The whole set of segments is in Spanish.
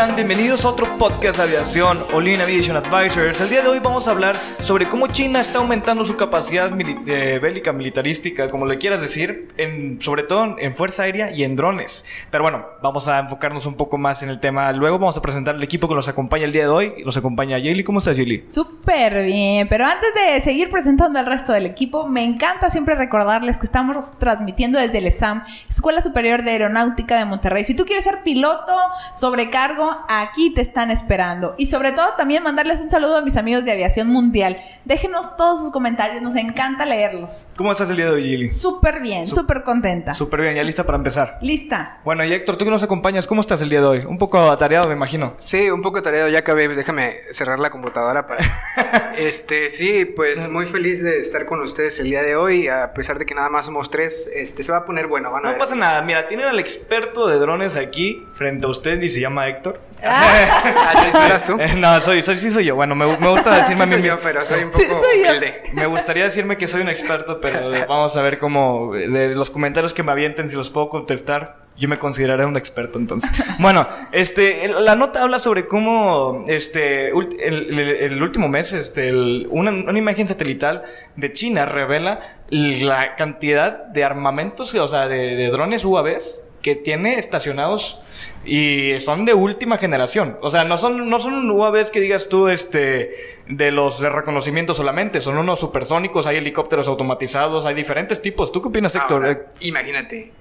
Están? Bienvenidos a otro podcast de aviación, Olin Aviation Advisors. El día de hoy vamos a hablar sobre cómo China está aumentando su capacidad eh, bélica, militarística, como le quieras decir, en, sobre todo en fuerza aérea y en drones. Pero bueno, vamos a enfocarnos un poco más en el tema. Luego vamos a presentar el equipo que nos acompaña el día de hoy. Nos acompaña Yeli. ¿Cómo estás, Yeli? Súper bien, pero antes de seguir presentando al resto del equipo, me encanta siempre recordarles que estamos transmitiendo desde el ESAM, Escuela Superior de Aeronáutica de Monterrey. Si tú quieres ser piloto, sobrecargo, aquí te están esperando. Y sobre todo también mandarles un saludo a mis amigos de Aviación Mundial. Déjenos todos sus comentarios, nos encanta leerlos. ¿Cómo estás el día de hoy, Yeli? Súper bien, súper contenta. Súper bien, ya lista para empezar. Lista. Bueno, y Héctor, tú que nos acompañas, ¿cómo estás el día de hoy? Un poco atareado, me imagino. Sí, un poco atareado, ya acabé, déjame cerrar la computadora para... este, sí, pues muy feliz de estar con ustedes el día de hoy, a pesar de que nada más somos tres, este, se va a poner bueno, van a No pasa nada, mira, tienen al experto de drones aquí frente a usted y se llama Héctor. Ah. ¿Eras tú? No, soy, soy, sí soy yo. Bueno, me, me gusta decirme a mí. soy yo, pero soy un poco humilde. Me gustaría decirme que soy un experto, pero vamos a ver cómo de los comentarios que me avienten si los puedo contestar. Yo me consideraré un experto entonces. bueno, este, la nota habla sobre cómo, este, el, el, último mes, este, una, una, imagen satelital de China revela la cantidad de armamentos, o sea, de, de drones UAVs que tiene estacionados y son de última generación. O sea, no son, no son UAVs que digas tú, este, de los de reconocimiento solamente, son unos supersónicos, hay helicópteros automatizados, hay diferentes tipos. ¿Tú qué opinas, Héctor? imagínate,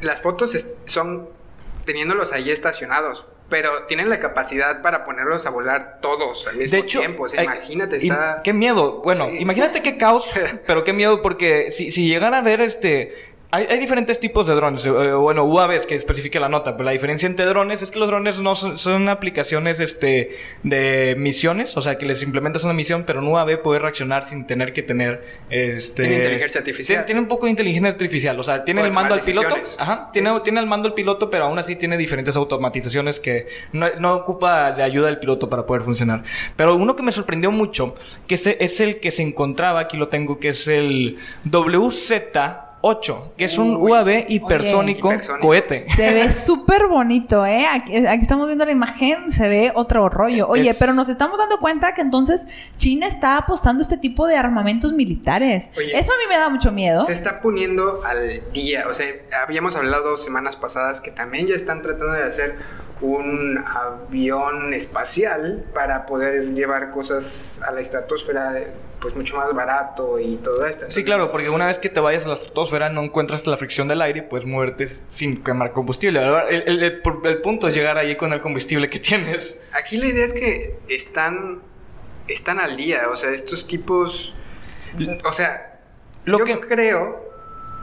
las fotos son teniéndolos ahí estacionados. Pero tienen la capacidad para ponerlos a volar todos al mismo tiempo. O sea, imagínate, está... Qué miedo. Bueno, imagínate qué caos, pero qué miedo, porque si, si llegara a ver este hay, diferentes tipos de drones, eh, bueno, UAVs que especifica la nota, pero la diferencia entre drones es que los drones no son, aplicaciones este, de misiones, o sea, que les implementas una misión, pero un UAV puede reaccionar sin tener que tener... Este, tiene inteligencia artificial. Tiene, un poco de inteligencia artificial, o sea, tiene el mando al piloto, ajá, tiene, tiene el mando al piloto, pero aún así tiene diferentes automatizaciones que no, no ocupa de ayuda del piloto para poder funcionar. Pero uno que me sorprendió mucho, que es el que se encontraba, aquí lo tengo, que es el WZ 8, que es un UAV hipersónico, cohete. Se ve súper bonito, ¿eh? Aquí, estamos viendo la imagen, se ve otro rollo. Oye, pero nos estamos dando cuenta que entonces China está apostando este tipo de armamentos militares. Eso a mí me da mucho miedo. Se está poniendo al día. O sea, habíamos hablado dos semanas pasadas que también ya están tratando de hacer un avión espacial para poder llevar cosas a la estratosfera pues mucho más barato y todo esto. sí, claro, porque una vez que te vayas a la estratosfera no encuentras la fricción del aire, pues muertes sin quemar combustible. El, el, punto es llegar ahí con el combustible que tienes. Aquí la idea es que están, están al día, o sea, estos tipos, o sea, Lo yo que... creo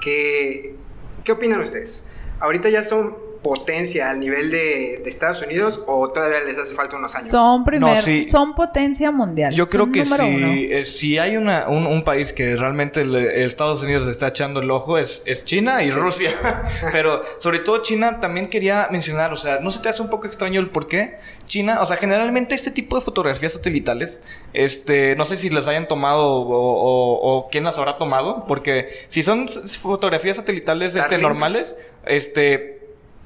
que, ¿qué opinan ustedes? Ahorita ya son potencia al nivel de, Estados Unidos o todavía les hace falta unos años? Son primero, son potencia mundial. Yo creo que si, eh, si hay una, un, país que realmente Estados Unidos le está echando el ojo es, es China y Rusia. Pero sobre todo China también quería mencionar, o sea, ¿no se te hace un poco extraño el por qué? China, o sea, generalmente este tipo de fotografías satelitales, este, no sé si las hayan tomado o, o, quién las habrá tomado, porque si son fotografías satelitales este, normales, este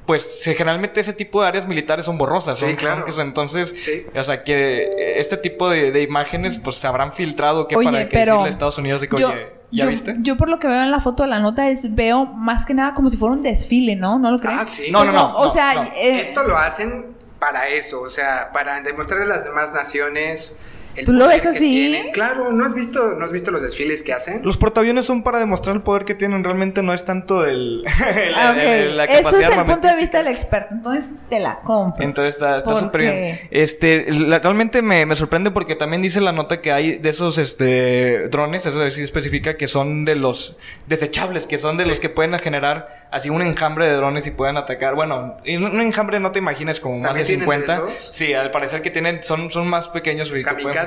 pues generalmente ese tipo de áreas militares son borrosas. Son, claro. entonces, o sea, que este tipo de, imágenes pues se habrán filtrado que para que decirle a Estados Unidos y que, oye, ¿Ya yo, viste? Yo por lo que veo en la foto de la nota es veo más que nada como si fuera un desfile, ¿no? ¿No lo creen? Ah, sí. No, no, no. o sea, no. eh, Esto lo hacen para eso, o sea, para demostrarle a las demás naciones. El ¿Tú lo ves así? tienen. Claro, ¿no has visto, no has visto los desfiles que hacen? Los portaaviones son para demostrar el poder que tienen. Realmente no es tanto el. el- ah, ok. el- la Eso es capacidad el punto de vista del experto. Entonces te la compro. Entonces está está ¿Por súper bien. Este, la- realmente me, me sorprende porque también dice la nota que hay de esos este, drones, eso sí especifica que son de los desechables, que son de los que pueden generar así un enjambre de drones y pueden atacar. Bueno, un enjambre no te imagines como más de ¿También tienen de 50. esos? Sí, al parecer que tienen, son, son más pequeños y que pueden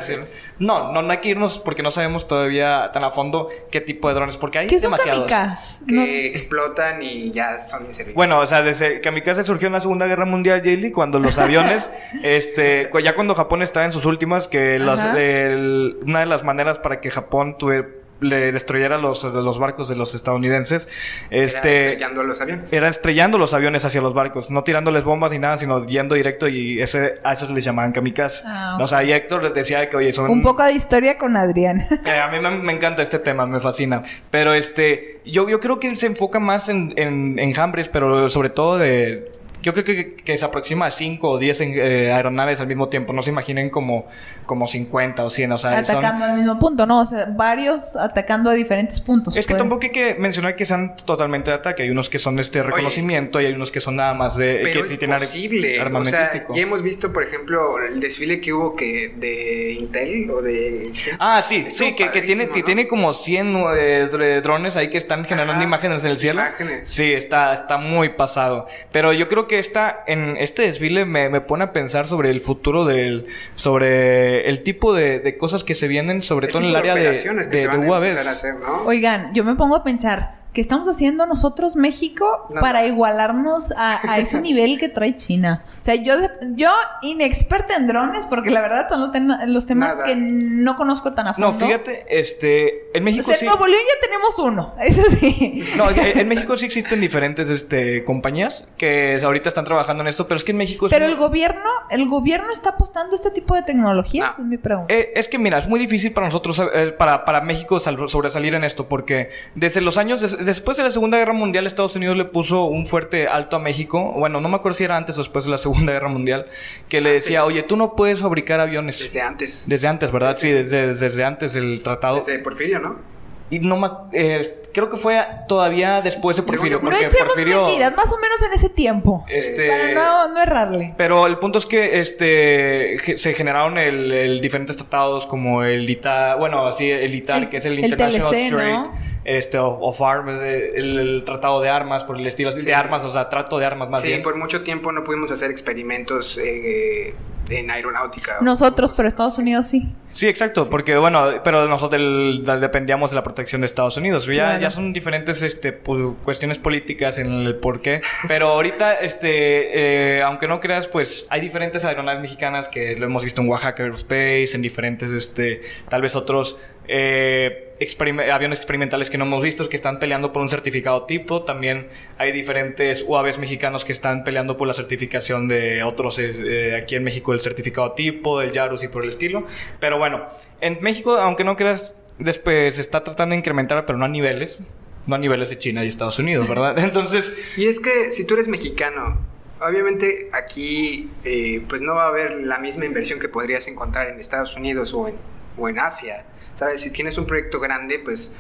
No, no, no hay que irnos porque no sabemos todavía tan a fondo qué tipo de drones, porque hay ¿Qué son demasiados. kamikazes? Que No- explotan y ya son inservibles. Bueno, o sea, desde Kamikaze surgió en la Segunda Guerra Mundial, Jaylee, cuando los aviones, este, ya cuando Japón estaba en sus últimas, que el- una de las maneras para que Japón tuve- le destruyera los, los barcos de los estadounidenses, Era este, estrellando a los aviones. era estrellando los aviones hacia los barcos, no tirándoles bombas ni nada, sino yendo directo y ese, a esos les llamaban kamikaze. Ah, O sea, y Héctor les decía que, oye, son... Un poco de historia con Adrián. Eh, a mí me, me encanta este tema, me fascina. Pero este, yo, yo creo que se enfoca más en, en enjambres, pero sobre todo de. Yo creo que, que se aproxima a 5 o 10 en- eh, aeronaves al mismo tiempo. No se imaginen como, como 50 o 100. O sea, son- atacando al mismo punto, ¿no? O sea, varios atacando a diferentes puntos. Es que tampoco hay que mencionar que sean totalmente de ataque. Hay unos que son este reconocimiento y hay unos que son nada más de. Pero que es sí tienen ar- posible. O sea, armamentístico. ya hemos visto, por ejemplo, el desfile que hubo que de Intel o de... Ah, sí, Estuvo sí, que, que tiene, que tiene como 100 eh, dr- drones ahí que están generando Ajá, imágenes en el cielo. imágenes. Sí, está, está muy pasado. Pero yo creo que esta, en este desfile me, me pone a pensar sobre el futuro del, sobre el tipo de, de cosas que se vienen, sobre todo en el área de, de, de hacer, ¿no? Oigan, yo me pongo a pensar, ¿qué estamos haciendo nosotros, México, Nada. para igualarnos a, a ese nivel que trae China? O sea, yo, yo inexperta en drones, porque la verdad son los, ten- los temas Nada. que no conozco tan a fondo. No, fíjate, este, en O México en sí. Nuevo León ya tenemos uno, eso sí. No, en en México sí existen diferentes este, compañías que ahorita están trabajando en esto, pero es que en México es Pero una- el gobierno, el gobierno está apostando a este tipo de tecnologías, No. es mi pregunta. Eh, es que mira, es muy difícil para nosotros, eh, para, para México sal- sobresalir en esto, porque desde los años, después de la Segunda Guerra Mundial, Estados Unidos le puso un fuerte alto a México. Bueno, no me acuerdo si era antes o después de la Segunda Guerra Mundial, que le decía, oye, tú no puedes fabricar aviones. Desde antes. Desde antes, ¿verdad? Sí, desde, desde antes el tratado. Desde Porfirio, ¿no? Y no eh, creo que fue todavía después de Porfirio, yo, no porque echemos Porfirio... mentiras, más o menos en ese tiempo. Este... Para no, no errarle. Pero el punto es que este se generaron el, el diferentes tratados como el ITAR, bueno, así el ITAR, El- que es el el International TLC, ¿no? Este, of, of Arms, eh, el, el tratado de armas por el estilo así, Sí. de armas, o sea, trato de armas más sí, bien. por mucho tiempo no pudimos hacer experimentos eh, en aeronáutica. Nosotros, pero Estados Unidos sí. Sí, exacto, porque bueno, pero nosotros dependíamos de la protección de Estados Unidos. Ya, Claro. ya son diferentes este, pu- cuestiones políticas en el por qué. Pero ahorita, este, eh, aunque no creas, pues hay diferentes aeronaves mexicanas que lo hemos visto en Oaxaca Aerospace, en diferentes, este, tal vez otros eh, aviones experimentales que no hemos visto que están peleando por un certificado tipo. También hay diferentes UAVs mexicanos que están peleando por la certificación de otros, eh, aquí en México el certificado tipo, del Yarus y por el estilo. Pero bueno, en México, aunque no creas, después se está tratando de incrementar, pero no a niveles. No a niveles de China y Estados Unidos, ¿verdad? Entonces, Y es que si tú eres mexicano, obviamente aquí eh, pues no va a haber la misma inversión que podrías encontrar en Estados Unidos o en, o en Asia. ¿Sabes? Si tienes un proyecto grande, pues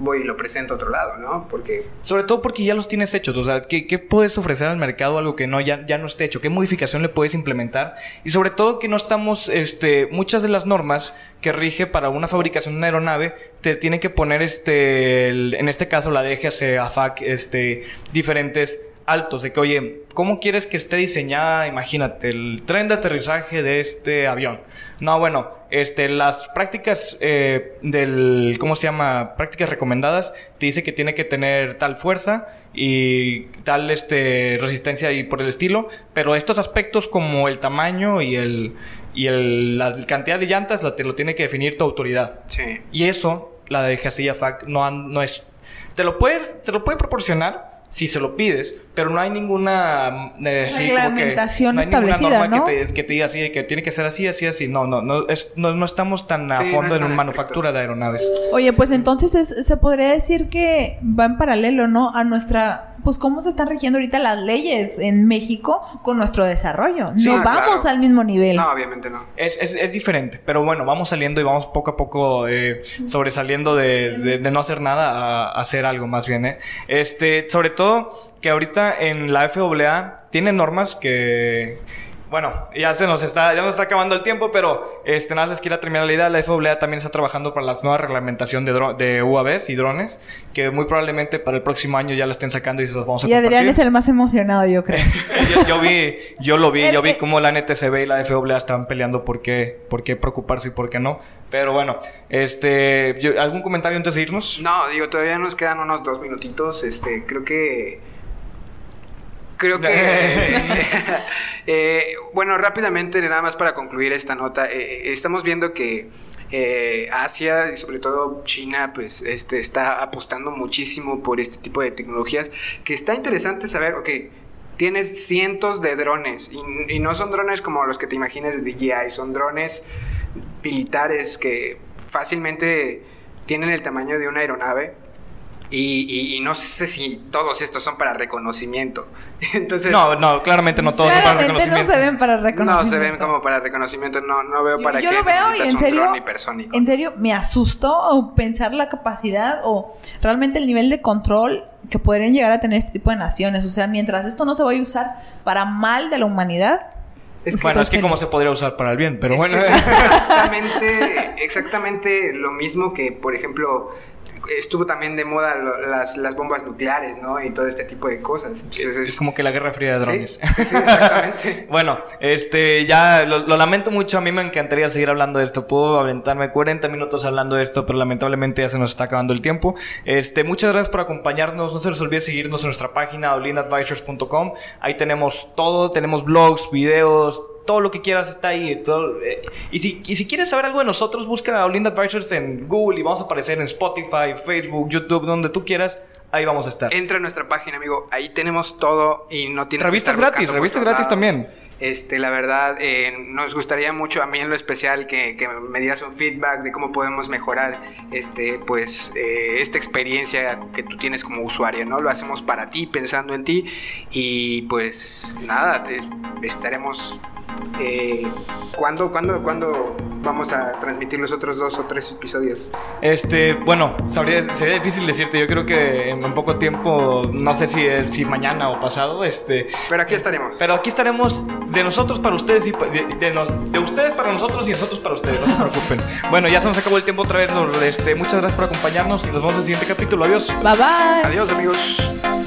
voy y lo presento a otro lado, ¿no? Porque Sobre todo porque ya los tienes hechos. O sea, ¿qué, qué puedes ofrecer al mercado algo que no, ya, ya no esté hecho? ¿Qué modificación le puedes implementar? Y sobre todo que no estamos, este, muchas de las normas que rige para una fabricación de una aeronave, te tiene que poner, este, en este caso la DGAC, AFAC, este, diferentes altos de que, oye, ¿cómo quieres que esté diseñada? Imagínate, el tren de aterrizaje de este avión. No, bueno, este, las prácticas eh, del, ¿cómo se llama? Prácticas recomendadas, te dice que tiene que tener tal fuerza y tal este, resistencia y por el estilo, pero estos aspectos como el tamaño y, el, y el- la cantidad de llantas la, te lo tiene que definir tu autoridad. sí. Y eso, la de Hasilla FAC, no, no es. Te lo, puede, te lo puede proporcionar, si se lo pides, pero no hay ninguna eh, reglamentación establecida, ¿no? Que te, que te diga así, que tiene que ser así, así, así. No, no, no, es, no, no estamos tan a fondo en manufactura de aeronaves. Oye, pues entonces se podría decir que va en paralelo, ¿no? A nuestra pues cómo se están rigiendo ahorita las leyes en México con nuestro desarrollo. no vamos al mismo nivel. No, obviamente no. Es, es, es, diferente, pero bueno, vamos saliendo y vamos poco a poco eh, sobresaliendo de, de, no hacer nada a, a, hacer algo más bien. ¿eh? Este, sobre todo que ahorita en la FAA tiene normas que bueno, ya se nos está, ya nos está acabando el tiempo, pero este, nada les quiero terminar la idea. La FAA también está trabajando para la nueva reglamentación de, de UAVs y drones, que muy probablemente para el próximo año ya la estén sacando y se los vamos a Y Adrián es el más emocionado, yo creo. yo, vi, yo lo vi, yo vi cómo la NTCB y la FAA estaban peleando por qué, por qué preocuparse y por qué no. Pero bueno, este, ¿algún comentario antes de irnos? No, digo, todavía nos quedan unos dos minutitos. Este, creo que creo que... eh, bueno, rápidamente, nada más para concluir esta nota, eh, eh, estamos viendo que eh, Asia y sobre todo China, pues este, está apostando muchísimo por este tipo de tecnologías, que está interesante saber, ok, tienes cientos de drones y, y no son drones como los que te imaginas de DJI, son drones militares que fácilmente tienen el tamaño de una aeronave y, no sé si todos estos son para reconocimiento. Entonces, no, no, claramente no todos son para reconocimiento. no se ven para reconocimiento. No se ven como para reconocimiento, no, no veo para yo, yo lo veo y en serio, en serio me asustó pensar la capacidad o realmente el nivel de control que podrían llegar a tener este tipo de naciones. O sea, mientras esto no se vaya a usar para mal de la humanidad, es bueno, es que como se podría usar para el bien, pero bueno. exactamente, exactamente lo mismo que, por ejemplo, estuvo también de moda las, las, bombas nucleares, ¿no? Y todo este tipo de cosas. es, como que la guerra fría de drones. Sí, exactamente. bueno, este, ya lo, lamento mucho. A mí me encantaría seguir hablando de esto. Puedo aventarme 40 minutos hablando de esto, pero lamentablemente ya se nos está acabando el tiempo. Este, muchas gracias por acompañarnos. No se les olvide seguirnos en nuestra página olinadvisors.com. Ahí tenemos todo. Tenemos blogs, videos, todo lo que quieras está ahí. Todo, eh, y, si, y si quieres saber algo de nosotros, busca a Olinda Advisors en Google y vamos a aparecer en Spotify, Facebook, YouTube, donde tú quieras. Ahí vamos a estar. Entra a nuestra página, amigo. Ahí tenemos todo y no tienes Revistas gratis, revistas gratis también. Este, la verdad, eh, nos gustaría mucho, a mí en lo especial, que, me dieras un feedback de cómo podemos mejorar este, pues, eh, esta experiencia que tú tienes como usuario, ¿no? Lo hacemos para ti, pensando en ti. Y pues nada, te, estaremos eh, ¿cuándo, cuándo, ¿Cuándo vamos a transmitir los otros dos o tres episodios? Este, bueno, sería difícil decirte. Yo creo que en, poco tiempo, no sé si, si mañana o pasado, este. Pero aquí estaremos. Pero aquí estaremos de nosotros para ustedes y de, de, ustedes para nosotros y nosotros para ustedes. No se preocupen. bueno, ya se nos acabó el tiempo otra vez. Este, muchas gracias por acompañarnos y nos vemos en el siguiente capítulo. Adiós. Bye bye. Adiós, amigos.